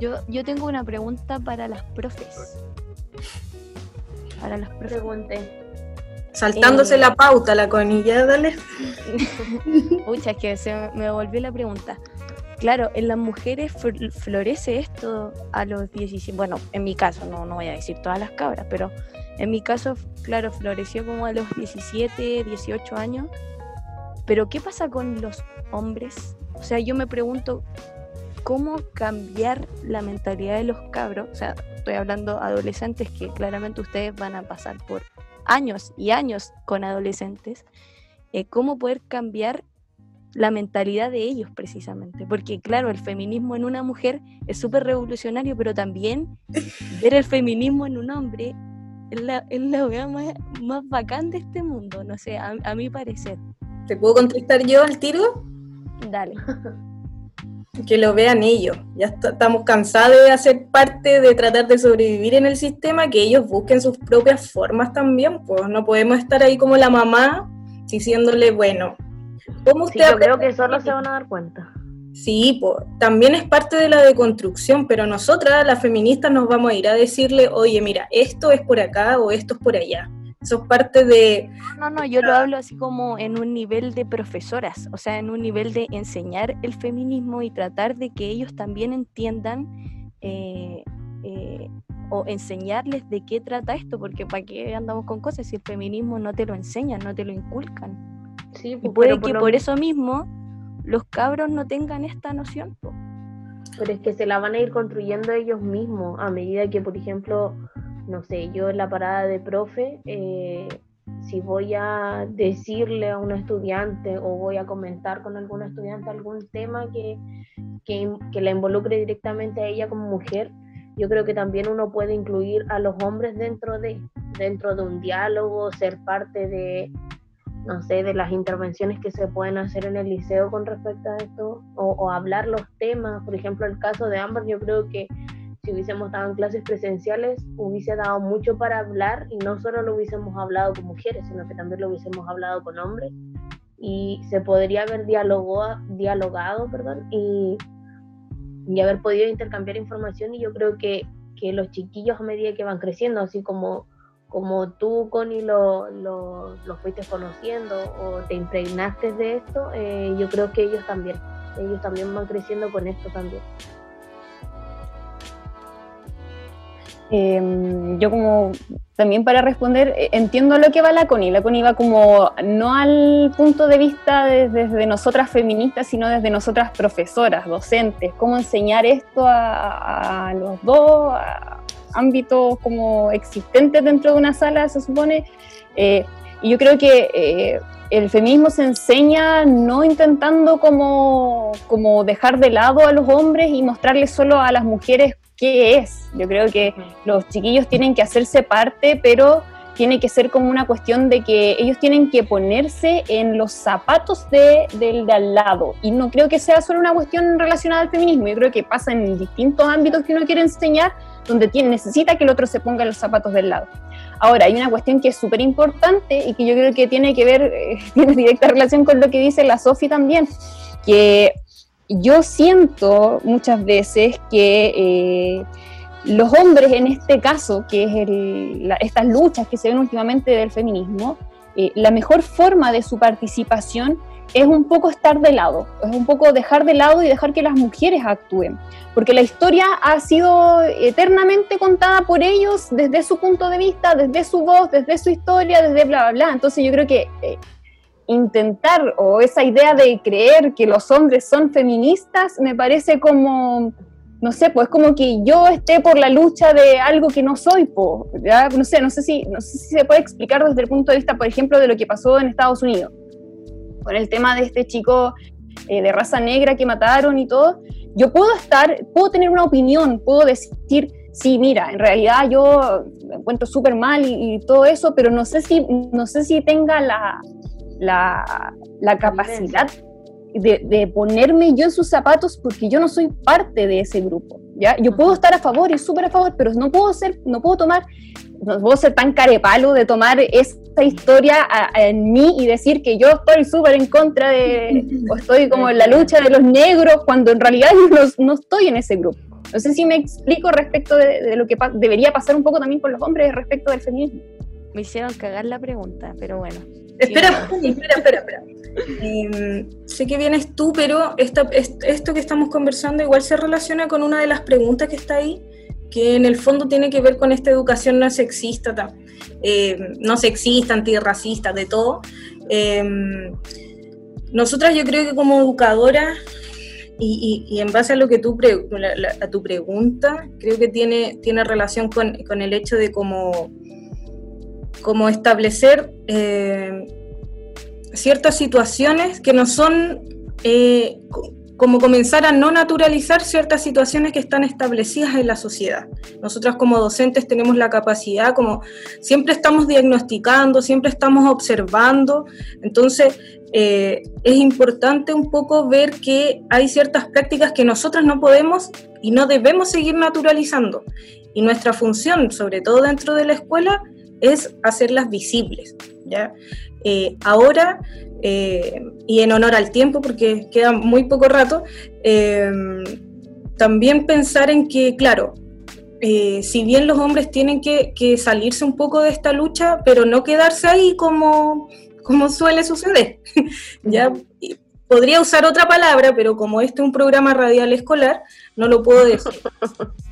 Yo, yo tengo una pregunta para las profes. Para las profes. Pregunte. Saltándose Eh, la pauta, la conilla, dale. Pucha, es que se me- volvió la pregunta. Claro, en las mujeres fl- florece esto a los 17. Bueno, en mi caso, no, no voy a decir todas las cabras, pero en mi caso, claro, floreció como a los 17, 18 años. Pero, ¿qué pasa con los hombres? O sea, yo me pregunto, ¿cómo cambiar la mentalidad de los cabros? O sea, estoy hablando adolescentes que claramente ustedes van a pasar por años y años con adolescentes. eh, ¿Cómo poder cambiar la mentalidad de ellos precisamente? Porque claro, el feminismo en una mujer es súper revolucionario, pero también ver el feminismo en un hombre es la, es la wea más, más bacán de este mundo, no sé, a, a mi parecer. ¿Te puedo contestar yo al tiro? Dale. Que lo vean ellos. Ya est- estamos cansados de hacer parte, de tratar de sobrevivir en el sistema, que ellos busquen sus propias formas también. Pues no podemos estar ahí como la mamá diciéndole, bueno, ¿cómo Sí, usted yo creo que solo se van a dar cuenta. Sí, po, también es parte de la deconstrucción, pero nosotras, las feministas, nos vamos a ir a decirle, oye, mira, esto es por acá o esto es por allá. Eso es parte de, No, no, yo lo hablo así como en un nivel de profesoras, o sea, en un nivel de enseñar el feminismo y tratar de que ellos también entiendan eh, eh, o enseñarles de qué trata esto, porque para qué andamos con cosas si el feminismo no te lo enseñan, no te lo inculcan. Sí, Y pues, puede que lo por eso mismo los cabros no tengan esta noción. Pero es que se la van a ir construyendo ellos mismos a medida que, por ejemplo, no sé, yo en la parada de profe, eh, si voy a decirle a un estudiante o voy a comentar con algún estudiante algún tema que, que, que la involucre directamente a ella como mujer, yo creo que también uno puede incluir a los hombres dentro de, dentro de un diálogo, ser parte de, no sé, de las intervenciones que se pueden hacer en el liceo con respecto a esto, o, o hablar los temas. Por ejemplo, el caso de Amber, yo creo que si hubiésemos estado en clases presenciales, hubiese dado mucho para hablar y no solo lo hubiésemos hablado con mujeres, sino que también lo hubiésemos hablado con hombres y se podría haber dialogado, dialogado perdón, y, y haber podido intercambiar información y yo creo que, que los chiquillos a medida que van creciendo, así como como tú, Connie, lo, lo, lo fuiste conociendo o te impregnaste de esto, eh, yo creo que ellos también, ellos también van creciendo con esto también. Eh, yo como también para responder, eh, entiendo lo que va la Connie. La Connie va como no al punto de vista de- desde nosotras feministas, sino desde nosotras profesoras, docentes, cómo enseñar esto a, los dos ámbitos como existentes dentro de una sala, se supone. Eh, y yo creo que eh, el feminismo se enseña no intentando como, como dejar de lado a los hombres y mostrarles solo a las mujeres qué es. Yo creo que los chiquillos tienen que hacerse parte, pero tiene que ser como una cuestión de que ellos tienen que ponerse en los zapatos de, del de al lado. Y no creo que sea solo una cuestión relacionada al feminismo, yo creo que pasa en distintos ámbitos que uno quiere enseñar, donde tiene, necesita que el otro se ponga en los zapatos del lado. Ahora, hay una cuestión que es súper importante y que yo creo que tiene que ver, eh, tiene directa relación con lo que dice la Sofi también, que yo siento muchas veces que eh, los hombres en este caso, que es el- estas luchas que se ven últimamente del feminismo, eh, la mejor forma de su participación es un poco estar de lado, es un poco dejar de lado y dejar que las mujeres actúen, porque la historia ha sido eternamente contada por ellos desde su punto de vista, desde su voz, desde su historia, desde bla, bla, bla. Entonces yo creo que eh, intentar o esa idea de creer que los hombres son feministas me parece como, no sé, pues como que yo esté por la lucha de algo que no soy, po, ¿ya? No sé, no sé si, no sé si se puede explicar desde el punto de vista, por ejemplo, de lo que pasó en Estados Unidos, con el tema de este chico eh, de raza negra que mataron y todo. Yo puedo estar, puedo tener una opinión, puedo decir, sí, mira, en realidad yo me encuentro súper mal y, y todo eso, pero no sé si, no sé si tenga la, la, la capacidad de, de ponerme yo en sus zapatos porque yo no soy parte de ese grupo. ¿ya? Yo puedo estar a favor y súper a favor, pero no puedo ser, no puedo tomar, no puedo ser tan carepalo de tomar esta historia a- a- en mí y decir que yo estoy súper en contra de, o estoy como en la lucha de los negros, cuando en realidad yo no, no estoy en ese grupo. No sé si me explico respecto de, lo que debería pasar un poco también con los hombres respecto del feminismo. Me hicieron cagar la pregunta, pero bueno. Espera, espera, espera, espera. Em, sé que vienes tú, pero esto que estamos conversando igual se relaciona con una de las preguntas que está ahí, que en el fondo tiene que ver con esta educación no sexista, eh, no sexista, antirracista, de todo. Em, nosotras yo creo que como educadora y, en base a lo que tú a tu pregunta, creo que tiene, tiene relación con, con el hecho de cómo, cómo establecer eh, ciertas situaciones que no son eh, como comenzar a no naturalizar ciertas situaciones que están establecidas en la sociedad. Nosotros como docentes tenemos la capacidad, como siempre estamos diagnosticando, siempre estamos observando, entonces eh, es importante un poco ver que hay ciertas prácticas que nosotros no podemos y no debemos seguir naturalizando. Y nuestra función, sobre todo dentro de la escuela, es hacerlas visibles. ¿ya? Eh, ahora eh, y en honor al tiempo, porque queda muy poco rato, eh, también pensar en que, claro, si bien los hombres tienen que, salirse un poco de esta lucha, pero no quedarse ahí como, como suele suceder. ya podría usar otra palabra, pero como este es un programa radial escolar, no lo puedo decir.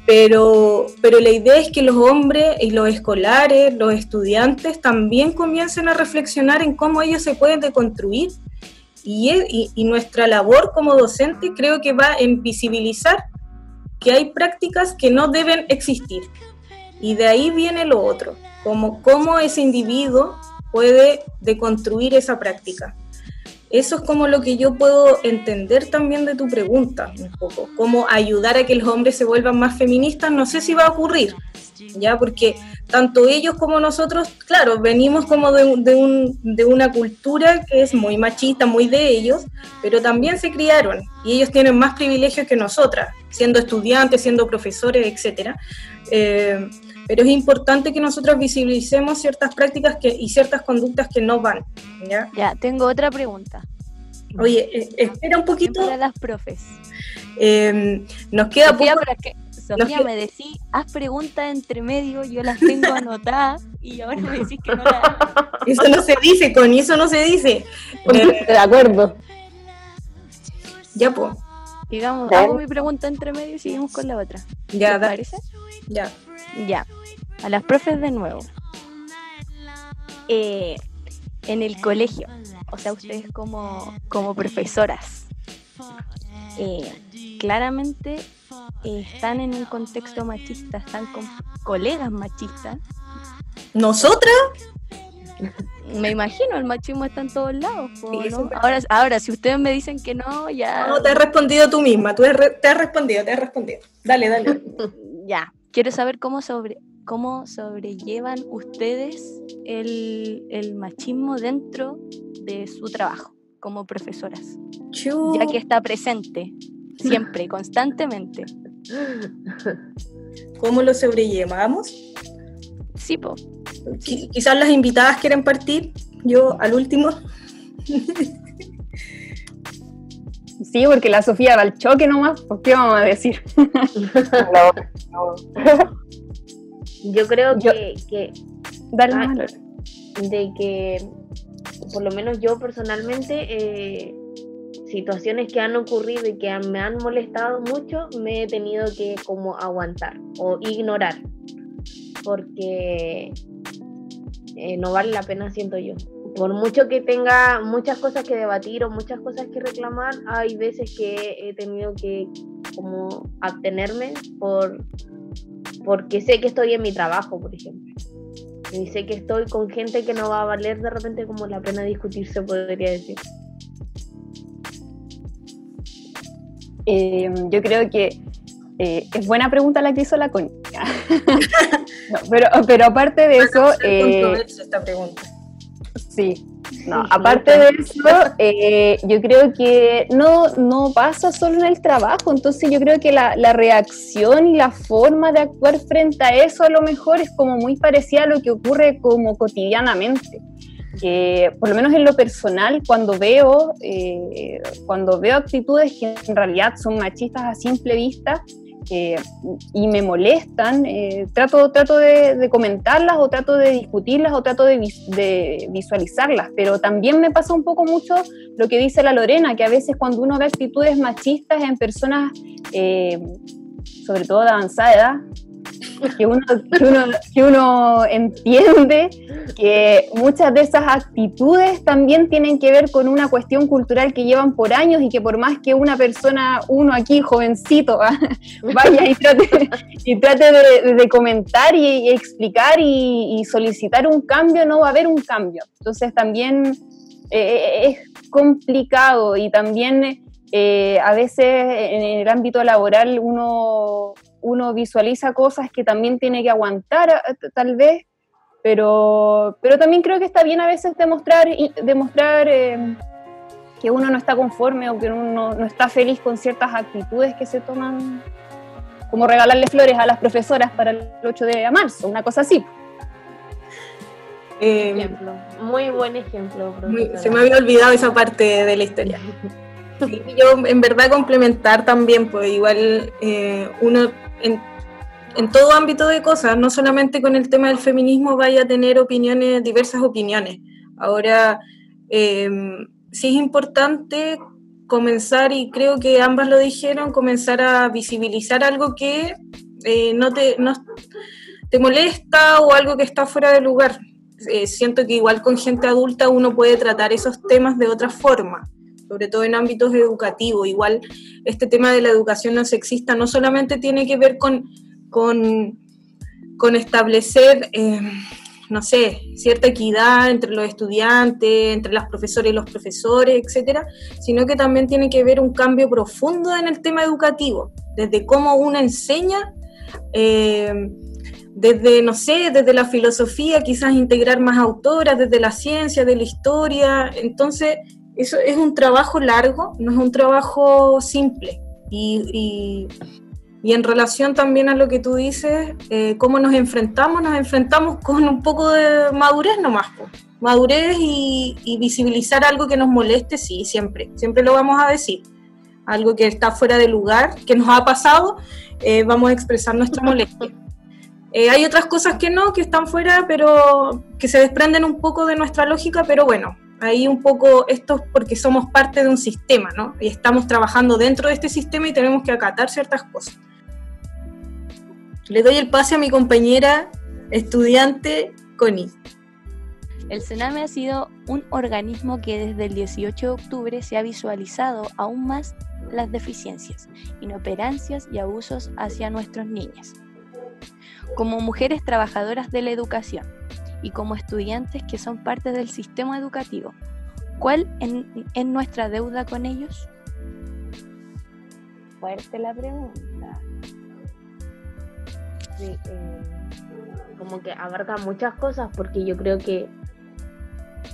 Pero, pero la idea es que los hombres y los escolares, los estudiantes, también comiencen a reflexionar en cómo ellos se pueden deconstruir. Y, y, nuestra labor como docente creo que va en visibilizar que hay prácticas que no deben existir. Y de ahí viene lo otro, como cómo ese individuo puede deconstruir esa práctica. Eso es como lo que yo puedo entender también de tu pregunta, un poco. Cómo ayudar a que los hombres se vuelvan más feministas, no sé si va a ocurrir, ¿ya? Porque tanto ellos como nosotros, claro, venimos como de, un, de una cultura que es muy machista, muy de ellos, pero también se criaron y ellos tienen más privilegios que nosotras, siendo estudiantes, siendo profesores, etc. pero es importante que nosotros visibilicemos ciertas prácticas que, y ciertas conductas que no van. Ya, ya tengo otra pregunta. Oye, eh, espera un poquito. Para las profes. Em, nos queda Sofía, poco. Que, Sofía, me decís, haz preguntas entre medio, yo las tengo anotadas y ahora me decís que no las. Eso no se dice, con eso no se dice. de acuerdo. Ya, pues. Digamos, hago mi pregunta entre medio y seguimos con la otra. Ya, ¿Te parece? Ya. Ya. A las profes de nuevo. Eh, en el colegio, o sea, ustedes como, como profesoras, eh, claramente eh, están en un contexto machista, están con colegas machistas. ¿Nosotras? Me imagino, el machismo está en todos lados. ahora, ahora, si ustedes me dicen que no, ya. No, te has respondido tú misma, tú te has respondido, te has respondido. Dale, dale. ya, quiero saber cómo, sobre, cómo sobrellevan ustedes el, machismo dentro de su trabajo como profesoras. Ya que está presente, siempre, constantemente. ¿Cómo lo sobrellevamos? Sí, po. Quizás las invitadas quieren partir, yo al último. Sí, porque la Sofía va al choque nomás, ¿por qué vamos a decir? Yo creo que, que ah, de que por lo menos yo personalmente eh, situaciones que han ocurrido y que me han molestado mucho me he tenido que como aguantar o ignorar. Porque eh, no vale la pena siento yo. Por mucho que tenga muchas cosas que debatir o muchas cosas que reclamar hay veces que he tenido que como abstenerme por porque sé que estoy en mi trabajo, por ejemplo. Y sé que estoy con gente que no va a valer de repente como la pena discutirse, podría decir. Eh, yo creo que eh, es buena pregunta la que hizo la coña. pero, pero aparte de eso... Eh, esta pregunta. Sí, no, aparte de eso, eh, yo creo que no, no pasa solo en el trabajo, entonces yo creo que la, la, reacción y la forma de actuar frente a eso a lo mejor es como muy parecida a lo que ocurre como cotidianamente. Que por lo menos en lo personal, cuando veo, eh, cuando veo actitudes que en realidad son machistas a simple vista, eh, y me molestan, eh, trato, trato de, comentarlas o trato de discutirlas o trato de, visualizarlas, pero también me pasa un poco mucho lo que dice la Lorena, que a veces cuando uno ve actitudes machistas en personas, eh, sobre todo de avanzada edad, que uno, que uno, entiende que muchas de esas actitudes también tienen que ver con una cuestión cultural que llevan por años y que por más que una persona, uno aquí jovencito, vaya y trate, y trate de, comentar y, explicar y, solicitar un cambio, no va a haber un cambio. Entonces también eh, es complicado y también... Eh, a veces en el ámbito laboral uno uno visualiza cosas que también tiene que aguantar eh, tal vez, pero, pero también creo que está bien a veces demostrar, demostrar eh, que uno no está conforme o que uno no está feliz con ciertas actitudes que se toman, como regalarle flores a las profesoras para el 8 de marzo, una cosa así. Eh, muy buen ejemplo. se me había olvidado esa parte de la historia. yo en verdad complementar también, pues igual uno en, todo ámbito de cosas, no solamente con el tema del feminismo vaya a tener opiniones, diversas opiniones. Ahora, eh, sí es importante comenzar, y creo que ambas lo dijeron, comenzar a visibilizar algo que eh, no, te, molesta o algo que está fuera de lugar. Eh, siento que igual con gente adulta uno puede tratar esos temas de otra forma sobre todo en ámbitos educativos. Igual este tema de la educación no sexista no solamente tiene que ver con, con, establecer, eh, no sé, cierta equidad entre los estudiantes, entre las profesoras y los profesores, etcétera, sino que también tiene que ver un cambio profundo en el tema educativo, desde cómo uno enseña. Eh, desde, no sé, desde la filosofía, quizás integrar más autoras, desde la ciencia, de la historia. Entonces, eso es un trabajo largo, no es un trabajo simple. Y, en relación también a lo que tú dices, eh, cómo nos enfrentamos, nos enfrentamos con un poco de madurez nomás. Madurez y, visibilizar algo que nos moleste, sí, siempre, siempre lo vamos a decir. Algo que está fuera de lugar, que nos ha pasado, eh, vamos a expresar nuestra molestia. Eh, hay otras cosas que no, que están fuera, pero que se desprenden un poco de nuestra lógica, pero bueno, ahí un poco esto es porque somos parte de un sistema, ¿no? Y estamos trabajando dentro de este sistema y tenemos que acatar ciertas cosas. Le doy el pase a mi compañera estudiante Connie. El Sename ha sido un organismo que desde el 18 de octubre se ha visualizado aún más las deficiencias, inoperancias y abusos hacia nuestros niños. Como mujeres trabajadoras de la educación, y como estudiantes que son parte del sistema educativo. ¿Cuál es nuestra deuda con ellos? Fuerte la pregunta. Sí, eh, como que abarca muchas cosas porque yo creo que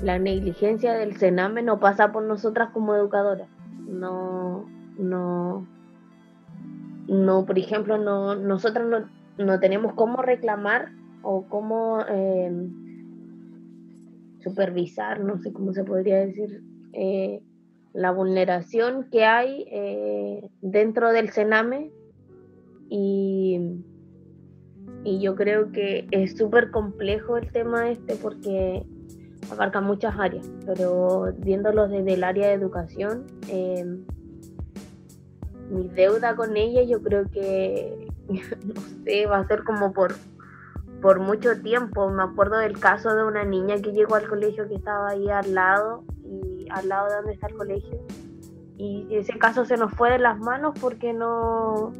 la negligencia del Sename no pasa por nosotras como educadoras. No, no, no, por ejemplo, no, nosotras no, no tenemos cómo reclamar o cómo em, supervisar, no sé cómo se podría decir, eh, la vulneración que hay eh, dentro del Sename. Y, y yo creo que es súper complejo el tema este porque abarca muchas áreas, pero viéndolo desde el área de educación, em, mi deuda con ella yo creo que, no sé, va a ser como por por mucho tiempo. Me acuerdo del caso de una niña que llegó al colegio que estaba ahí al lado, y al lado de donde está el colegio. Y ese caso se nos fue de las manos porque no,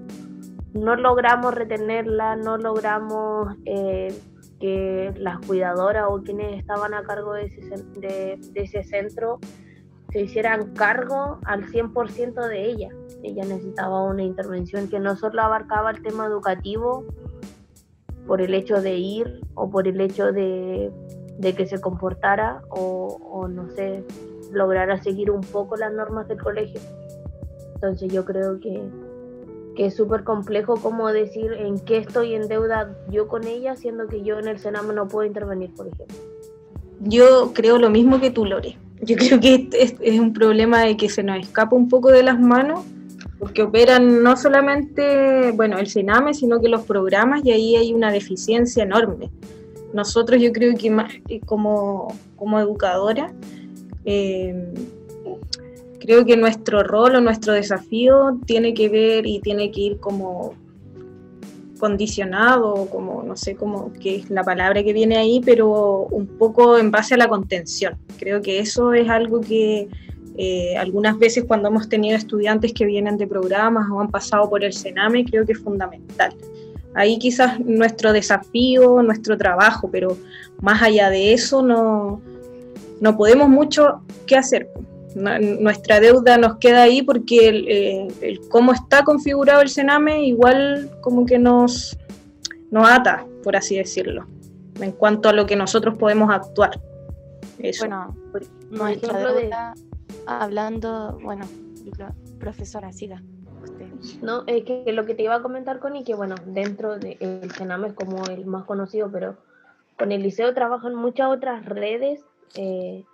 no logramos retenerla, no logramos eh, que las cuidadoras o quienes estaban a cargo de ese, de, de ese centro se hicieran cargo al 100% de ella. Ella necesitaba una intervención que no solo abarcaba el tema educativo, por el hecho de ir o por el hecho de, que se comportara o, no sé, lograra seguir un poco las normas del colegio. Entonces yo creo que, es súper complejo como decir en qué estoy en deuda yo con ella, siendo que yo en el Sename no puedo intervenir, por ejemplo. Yo creo lo mismo que tú, Lore. Yo creo que es, es un problema de que se nos escapa un poco de las manos porque operan no solamente, bueno, el Sename, sino que los programas y ahí hay una deficiencia enorme. Nosotros yo creo que eh, como, como educadora, eh, creo que nuestro rol o nuestro desafío tiene que ver y tiene que ir como condicionado, como no sé cómo qué es la palabra que viene ahí, pero un poco en base a la contención. Creo que eso es algo que eh, algunas veces cuando hemos tenido estudiantes que vienen de programas o han pasado por el Sename, creo que es fundamental. Ahí quizás nuestro desafío, nuestro trabajo, pero más allá de eso no, no podemos mucho qué hacer. nuestra deuda nos queda ahí porque el, el, cómo está configurado el Sename igual como que nos, nos ata, por así decirlo, en cuanto a lo que nosotros podemos actuar. Eso. Bueno, nuestra deuda, hablando, bueno, profesora, siga. No, es que lo que te iba a comentar, Connie, que bueno, dentro del de, es como el más conocido, pero con el liceo trabajan muchas otras redes eh,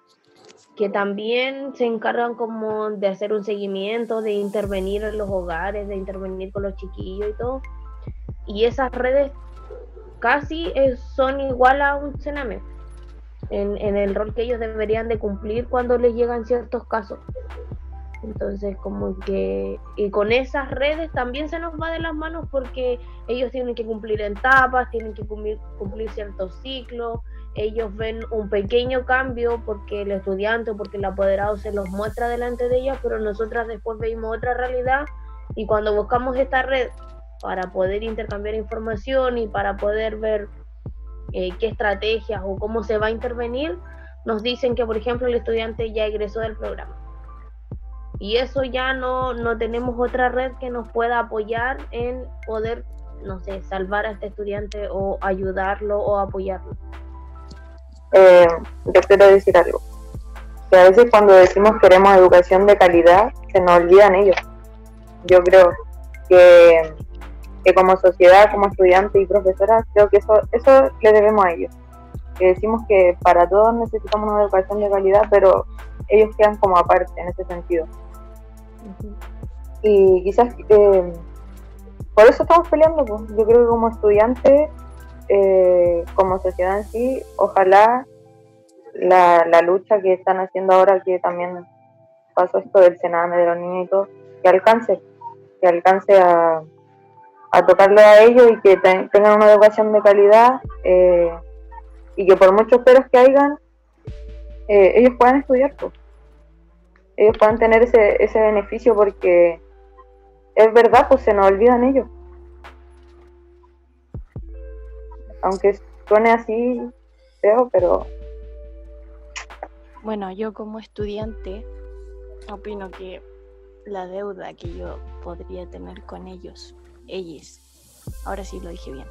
que también se encargan como de hacer un seguimiento, de intervenir en los hogares, de intervenir con los chiquillos y todo. Y esas redes casi son igual a un Sename en, el rol que ellos deberían de cumplir cuando les llegan ciertos casos. Entonces, como que, y con esas redes también se nos va de las manos porque ellos tienen que cumplir etapas, tienen que cumplir, cumplir ciertos ciclos, ellos ven un pequeño cambio porque el estudiante o porque el apoderado se los muestra delante de ellos, pero nosotras después vemos otra realidad y cuando buscamos esta red para poder intercambiar información y para poder ver eh, qué estrategias o cómo se va a intervenir, nos dicen que, por ejemplo, el estudiante ya egresó del programa y eso ya no, no tenemos otra red que nos pueda apoyar en poder, no sé, salvar a este estudiante o ayudarlo o apoyarlo. Eh, yo quiero decir algo. Que a veces cuando decimos queremos educación de calidad, se nos olvidan ellos. Yo creo que, que como sociedad, como estudiantes y profesoras, creo que eso, eso le debemos a ellos. Que decimos que para todos necesitamos una educación de calidad, pero ellos quedan como aparte en ese sentido. Y quizás eh, por eso estamos peleando. Pues. Yo creo que como estudiantes, eh, como sociedad en sí, ojalá la, la, lucha que están haciendo ahora, que también pasó esto del Sename de los niños y todo, que alcance, que alcance a, a tocarle a ellos y que tengan una educación de calidad eh, y que por muchos peros que hayan, ellos puedan estudiar. Pues ellos puedan tener ese, ese beneficio porque es verdad, pues se nos olvidan ellos. Aunque suene así feo, pero... Bueno, yo como estudiante opino que la deuda que yo podría tener con ellos, ellos, ahora sí lo dije bien.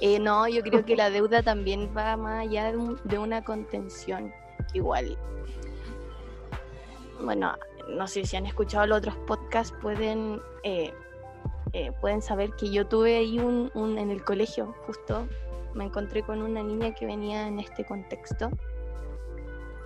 Eh, no, yo creo que la deuda también va más allá de, de una contención. Igual bueno, no sé si han escuchado los otros podcasts, pueden, eh, eh, pueden saber que yo tuve ahí un, en el colegio, justo, me encontré con una niña que venía en este contexto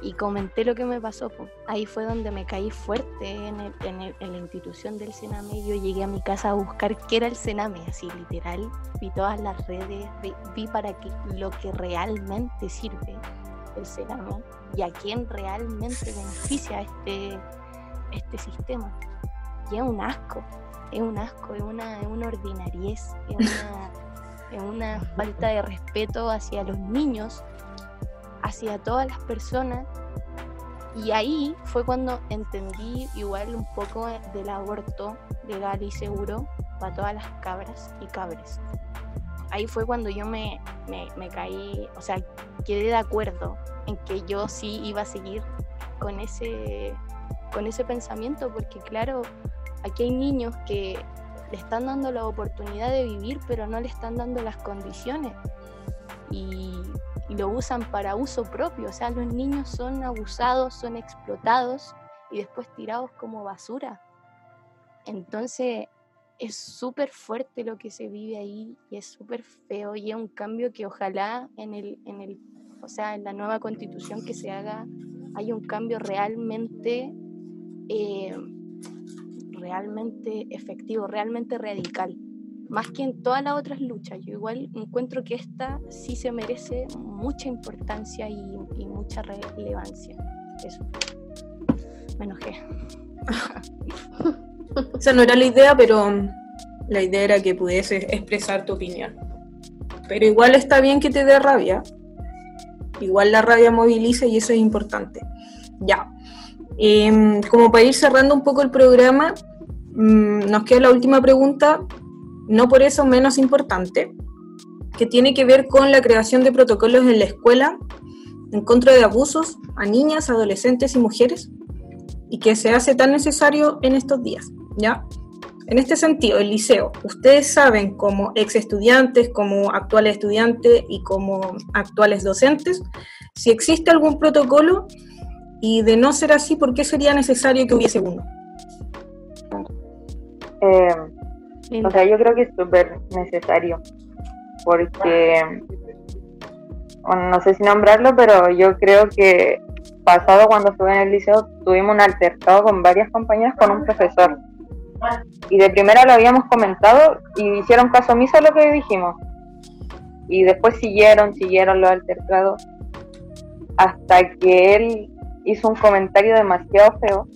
y comenté lo que me pasó. Ahí fue donde me caí fuerte en, en, la institución del Sename. Yo llegué a mi casa a buscar qué era el Sename, así literal. Vi todas las redes, vi, para qué, lo que realmente sirve el Sename y a quién realmente beneficia este, este sistema. Y es un asco, es un asco, es una, es una ordinariez, es una, es una falta de respeto hacia los niños, hacia todas las personas. Y ahí fue cuando entendí igual un poco del aborto legal y seguro para todas las cabras y cabres. Ahí fue cuando yo me, me, me caí, o sea, quedé de acuerdo en que yo sí iba a seguir con ese, con ese pensamiento, porque claro, aquí hay niños que le están dando la oportunidad de vivir, pero no le están dando las condiciones. Y, y, lo usan para uso propio. O sea, los niños son abusados, son explotados y después tirados como basura. Entonces, es súper fuerte lo que se vive ahí y es súper feo y es un cambio que ojalá en el, en el o sea, en la nueva constitución que se haga, hay un cambio realmente, eh, realmente efectivo, realmente radical. Más que en todas las otras luchas. Yo igual encuentro que esta sí se merece mucha importancia y, mucha relevancia. Eso. Me enojé. Esa no era la idea, pero la idea era que pudieses expresar tu opinión. Pero igual está bien que te dé rabia. Igual la rabia moviliza y eso es importante. Ya. Em, como para ir cerrando un poco el programa, mm, nos queda la última pregunta, no por eso menos importante, que tiene que ver con la creación de protocolos en la escuela en contra de abusos a niñas, adolescentes y mujeres y que se hace tan necesario en estos días, ¿ya? En este sentido, el liceo, ustedes saben como ex estudiantes, como actuales estudiantes y como actuales docentes, si existe algún protocolo y de no ser así, ¿por qué sería necesario que hubiese uno? Eh, o sea, yo creo que es súper necesario, porque, no sé si nombrarlo, pero yo creo que pasado cuando estuve en el liceo tuvimos un altercado con varias compañeras con un profesor. Y de primera lo habíamos comentado y hicieron caso omiso a lo que dijimos. Y después siguieron, siguieron los altercados hasta que él hizo un comentario demasiado feo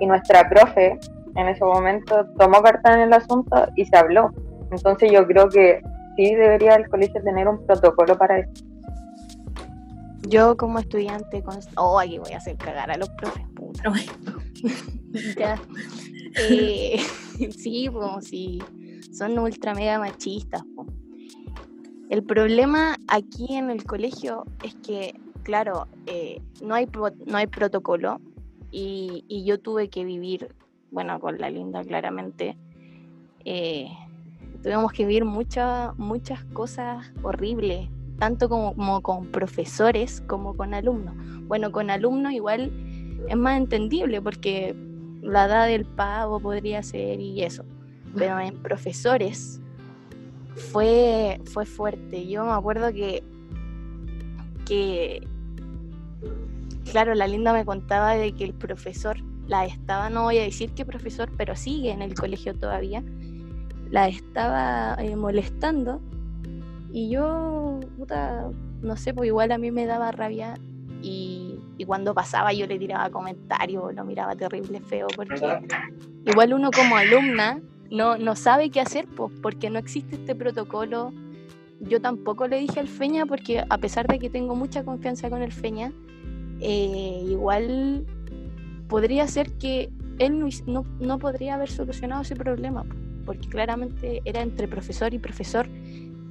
y nuestra profe en ese momento tomó carta en el asunto y se habló. Entonces yo creo que sí debería el colegio tener un protocolo para eso. Yo como estudiante, con... oh, aquí voy a hacer cagar a los profes, puta. ya. Eh, sí, pues sí, son ultra mega machistas. El problema aquí en el colegio es que, claro, eh, no, hay no hay protocolo y, y, yo tuve que vivir, bueno, con la linda claramente, eh, tuvimos que vivir muchas muchas cosas horribles tanto como, con profesores como con alumnos. Bueno, con alumnos igual es más entendible porque la edad del pavo podría ser y eso, pero en profesores fue, fue fuerte. Yo me acuerdo que, que, claro, la linda me contaba de que el profesor la estaba, no voy a decir qué profesor, pero sigue en el colegio todavía, la estaba eh, molestando y yo, puta, no sé, pues igual a mí me daba rabia y, cuando pasaba yo le tiraba comentarios, lo miraba terrible, feo, porque igual uno como alumna no, no sabe qué hacer, pues, porque no existe este protocolo. Yo tampoco le dije al Feña, porque a pesar de que tengo mucha confianza con el Feña, eh, igual podría ser que él no, no podría haber solucionado ese problema, porque claramente era entre profesor y profesor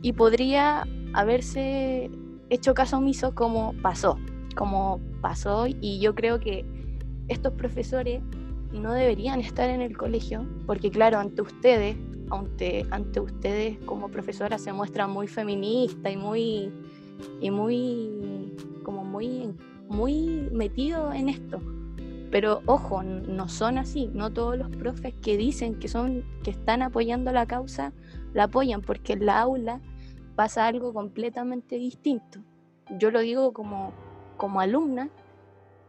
y podría haberse hecho caso omiso como pasó, como pasó y yo creo que estos profesores no deberían estar en el colegio porque claro, ante ustedes, ante, ante ustedes como profesora se muestra muy feminista y muy y muy como muy muy metido en esto. Pero ojo, no son así, no todos los profes que dicen que son que están apoyando la causa la apoyan porque en la aula pasa algo completamente distinto. Yo lo digo como, como alumna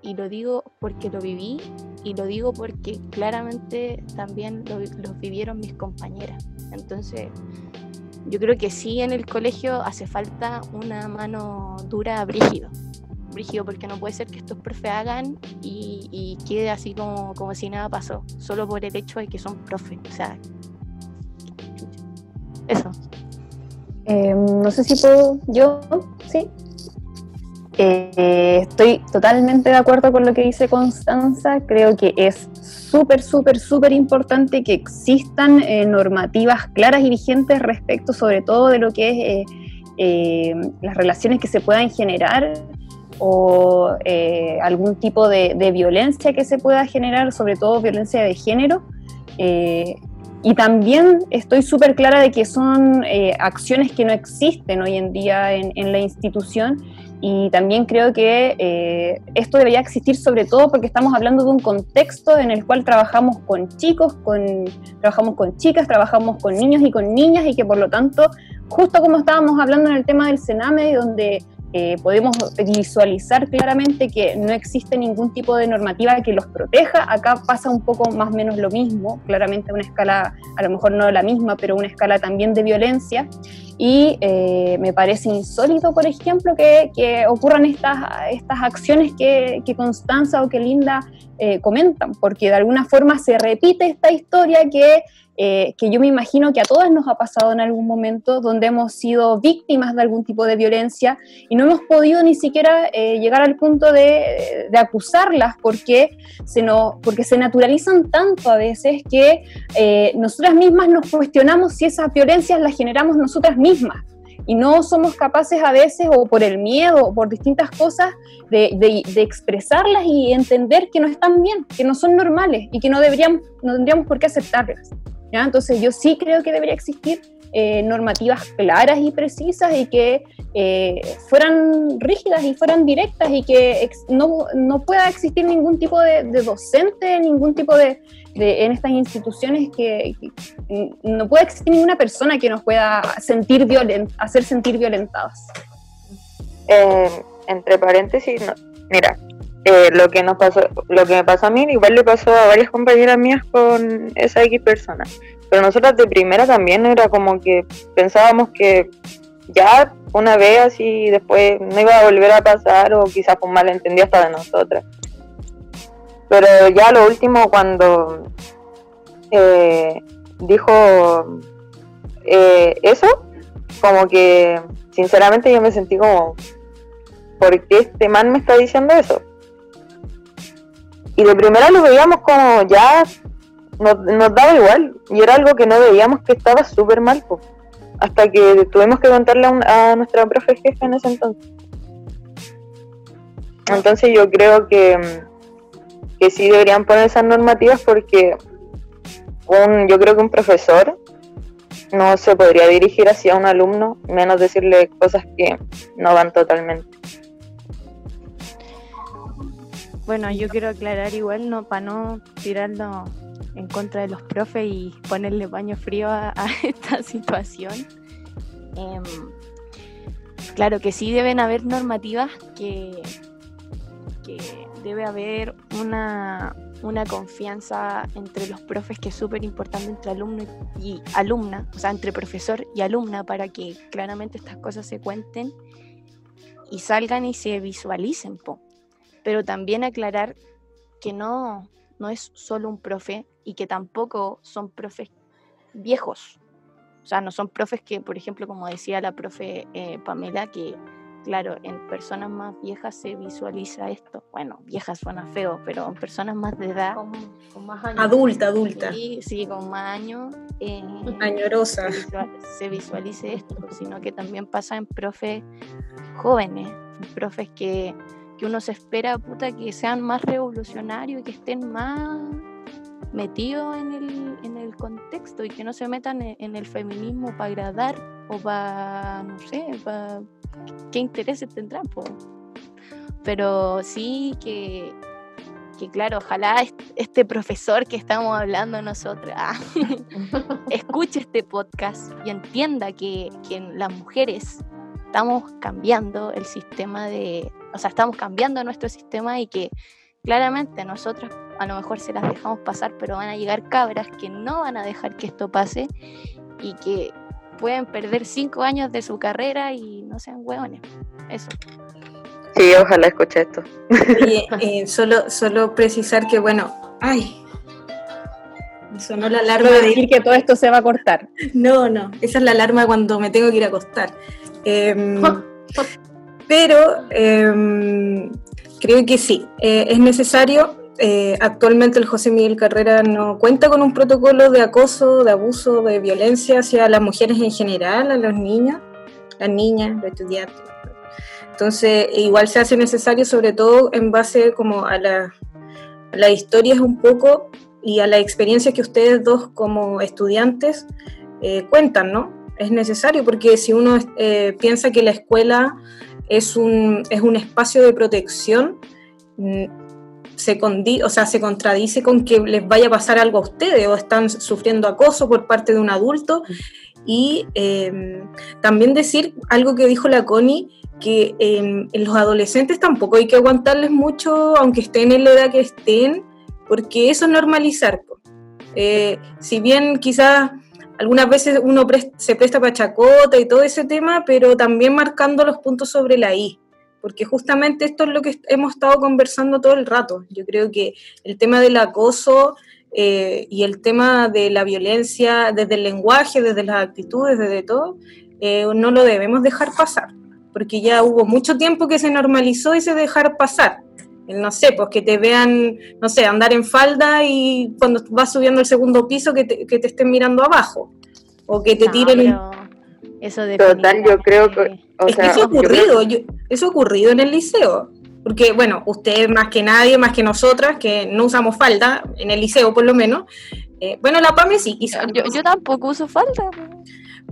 y lo digo porque lo viví y lo digo porque claramente también lo, vivieron mis compañeras. Entonces, yo creo que sí en el colegio hace falta una mano dura brígido. Brígido porque no puede ser que estos profes hagan y, quede así como, como si nada pasó, solo por el hecho de que son profes. O sea, eso. Em, no sé si puedo, yo, sí. Eh, estoy totalmente de acuerdo con lo que dice Constanza. Creo que es súper, súper, súper importante que existan eh, normativas claras y vigentes respecto sobre todo de lo que es eh, las relaciones que se puedan generar o algún tipo de, de, violencia que se pueda generar, sobre todo violencia de género. Y también estoy súper clara de que son eh, acciones que no existen hoy en día en, la institución y también creo que eh, esto debería existir sobre todo porque estamos hablando de un contexto en el cual trabajamos con chicos, con, trabajamos con chicas, trabajamos con niños y con niñas y que por lo tanto, justo como estábamos hablando en el tema del Sename, donde eh, podemos visualizar claramente que no existe ningún tipo de normativa que los proteja. Acá pasa un poco más o menos lo mismo, claramente una escala, a lo mejor no la misma, pero una escala también de violencia. Y eh, me parece insólito, por ejemplo, que, ocurran estas, estas acciones que, que Constanza o que Linda eh, comentan, porque de alguna forma se repite esta historia que eh, que yo me imagino que a todas nos ha pasado en algún momento, donde hemos sido víctimas de algún tipo de violencia y no hemos podido ni siquiera eh, llegar al punto de, acusarlas porque se, no, porque se naturalizan tanto a veces que eh, nosotras mismas nos cuestionamos si esas violencias las generamos nosotras mismas y no somos capaces a veces, o por el miedo, o por distintas cosas, de, de, expresarlas y entender que no están bien, que no son normales y que no, deberíamos, no tendríamos por qué aceptarlas. Entonces yo sí creo que debería existir eh, normativas claras y precisas y que eh, fueran rígidas y fueran directas y que no, no, pueda existir ningún tipo de, docente, ningún tipo de, en estas instituciones que, no pueda existir ninguna persona que nos pueda sentir violent, hacer sentir violentadas. Eh, entre paréntesis, mira, lo que nos pasó, lo que me pasó a mí, igual le pasó a varias compañeras mías con esa X persona. Pero nosotras de primera también era como que pensábamos que ya una vez así después no iba a volver a pasar o quizás fue un malentendido hasta de nosotras. Pero ya lo último cuando eh, dijo eh, eso, como que sinceramente yo me sentí como, ¿por qué este man me está diciendo eso? Y de primera lo veíamos como ya nos, nos daba igual y era algo que no veíamos que estaba súper mal, hasta que tuvimos que contarle a, nuestra profe jefa en ese entonces. Entonces yo creo que, que sí deberían poner esas normativas porque un, yo creo que un profesor no se podría dirigir hacia un alumno, menos decirle cosas que no van totalmente. Bueno, yo quiero aclarar igual, no para no tirarlo en contra de los profes y ponerle baño frío a, esta situación. Em, claro que sí deben haber normativas que, debe haber una, confianza entre los profes que es súper importante entre alumno y, alumna, o sea, entre profesor y alumna para que claramente estas cosas se cuenten y salgan y se visualicen. Pero también aclarar que no, no es solo un profe y que tampoco son profes viejos. O sea, no son profes que, por ejemplo, como decía la profe eh, Pamela, que claro, en personas más viejas se visualiza esto. Bueno, viejas suena feo, pero en personas más de edad. Con, más años. Adulta, adulta. Sí, sí con más años. Eh, Añorosa. Se, visualice esto, sino que también pasa en profes jóvenes, en profes que, que uno se espera puta, que sean más revolucionarios y que estén más metidos en el, en el contexto y que no se metan en, el feminismo para agradar o para, no sé, para qué intereses tendrán. Pero sí que, que, claro, ojalá este profesor que estamos hablando nosotras escuche este podcast y entienda que, que las mujeres estamos cambiando el sistema de, o sea, estamos cambiando nuestro sistema y que claramente nosotros a lo mejor se las dejamos pasar, pero van a llegar cabras que no van a dejar que esto pase y que pueden perder cinco años de su carrera y no sean hueones. Eso. Sí, ojalá escuche esto. Y eh, solo, solo precisar que, bueno, ay, sonó la alarma de decir que todo esto se va a cortar. No, no, esa es la alarma cuando me tengo que ir a acostar. Em, pero em, creo que sí, eh, es necesario eh, actualmente el José Miguel Carrera no cuenta con un protocolo de acoso, de abuso, de violencia hacia las mujeres en general, a los niños, las niñas, los estudiantes. Entonces, igual se hace necesario, sobre todo en base como a, la, las historias un poco y a la experiencia que ustedes dos como estudiantes eh, cuentan, ¿no? Es necesario porque si uno eh, piensa que la escuela es un, es un espacio de protección, mm, se, o sea, se contradice con que les vaya a pasar algo a ustedes o están sufriendo acoso por parte de un adulto. Y em, también decir algo que dijo la Connie, que en los adolescentes tampoco hay que aguantarles mucho, aunque estén en la edad que estén, porque eso es normalizar. Eh, si bien quizás algunas veces uno pres- se presta para chacota y todo ese tema, pero también marcando los puntos sobre la I, porque justamente esto es lo que hemos estado conversando todo el rato. Yo creo que el tema del acoso eh, y el tema de la violencia desde el lenguaje, desde las actitudes, desde todo, eh, no lo debemos dejar pasar, porque ya hubo mucho tiempo que se normalizó ese dejar pasar. El, no sé, pues que te vean, no sé, andar en falda y cuando vas subiendo el segundo piso que te, que te estén mirando abajo. O que te No, tiren Eso Total, yo creo que- O es que eso ha yo creo- ocurrido, yo- eso ha ocurrido en el liceo. Porque, bueno, usted más que nadie, más que nosotras, que no usamos falda, en el liceo por lo menos. eh, bueno, la PAME sí, quizás. Yo, yo tampoco uso falda.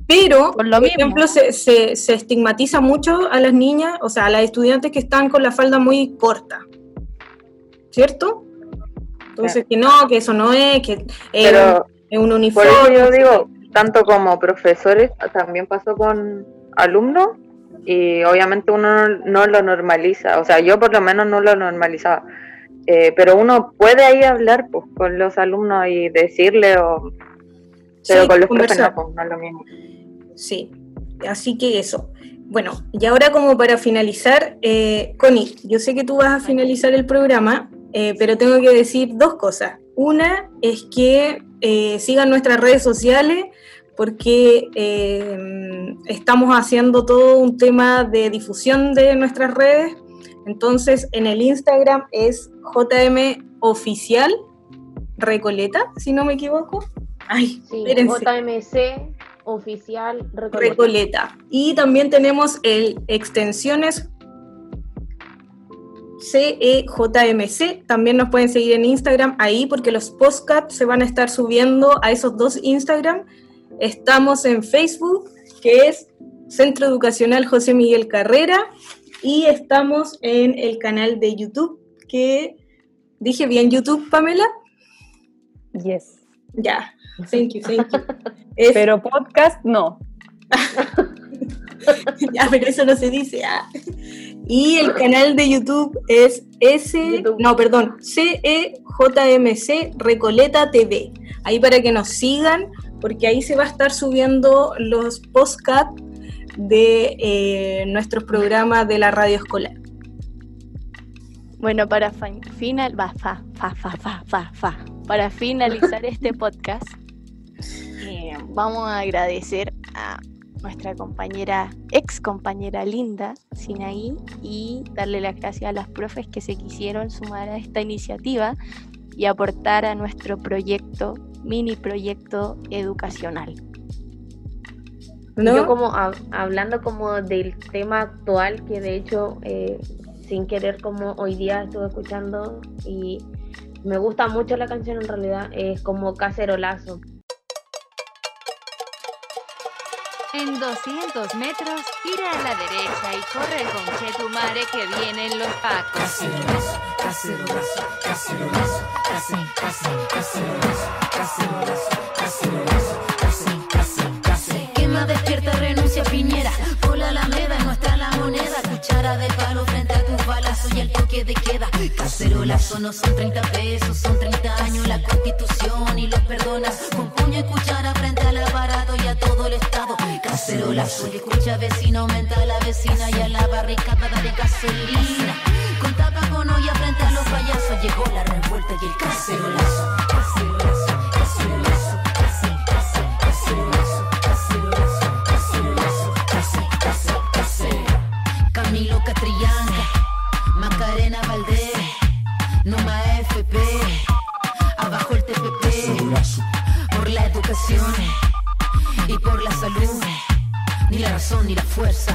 Pero, Por lo por mismo. ejemplo, se, se- se estigmatiza mucho a las niñas, o sea, a las estudiantes que están con la falda muy corta. ¿Cierto? Entonces, que no, que eso no es, que es, un, es un por uniforme. eso yo digo, tanto como profesores, también pasó con alumnos y obviamente uno no, lo normaliza, o sea, yo por lo menos no lo normalizaba. Eh, pero uno puede ahí hablar pues, con los alumnos y decirle, o, pero Sí, con los profes no, pues, no es lo mismo. Sí, así que eso. Bueno, y ahora como para finalizar, eh, Connie, yo sé que tú vas a finalizar el programa, eh, pero tengo que decir dos cosas. Una es que eh, sigan nuestras redes sociales porque eh, estamos haciendo todo un tema de difusión de nuestras redes. Entonces, en el Instagram es JM Oficial Recoleta, si no me equivoco. Ay, Sí, espérense. JMC oficial Recoleta. Recoleta. Y también tenemos el extensiones CEJMC. También nos pueden seguir en Instagram ahí porque los podcasts se van a estar subiendo a esos dos Instagram. Estamos en Facebook, que es Centro Educacional José Miguel Carrera. Y estamos en el canal de YouTube, que dije bien YouTube, Pamela. Yes. Ya, thank you, thank you. Es- Pero podcast no. ya, pero eso no se dice. ah. Y el canal de YouTube es S, YouTube. no, perdón, CEJMC Recoleta TV. Ahí para que nos sigan, porque ahí se va a estar subiendo los postcat de eh, nuestros programas de la radio escolar. Bueno, para final, va, fa, fa, fa, fa, fa, fa. Para finalizar este podcast, eh, vamos a agradecer a nuestra compañera, ex compañera Linda Sinaí, y darle las gracias a las profes que se quisieron sumar a esta iniciativa y aportar a nuestro proyecto, mini proyecto educacional. ¿no? Yo como hab- hablando como del tema actual, que de hecho eh, sin querer como hoy día estuve escuchando y me gusta mucho la canción en realidad, es como Cacerolazo. En 200 metros, gira a la derecha y corre con Chetumare que vienen los pacos. Quien no despierta renuncia Piñera. Por la alameda nuestra la moneda. Cuchara de palo frente a tus balazos y el toque de queda. Cacerolazo no son 30 pesos, son 30 años la constitución y los perdonas. Con puño y cuchara frente al aparato y a todo el estado. Cacerolazo y escucha vecino, aumenta a la vecina y a la barricada de gasolina. Con tapa con olla frente a los payasos llegó la revuelta y el cacerolazo. Cacerolazo, cacerolazo, cacerolazo, cacerolazo, fuerza,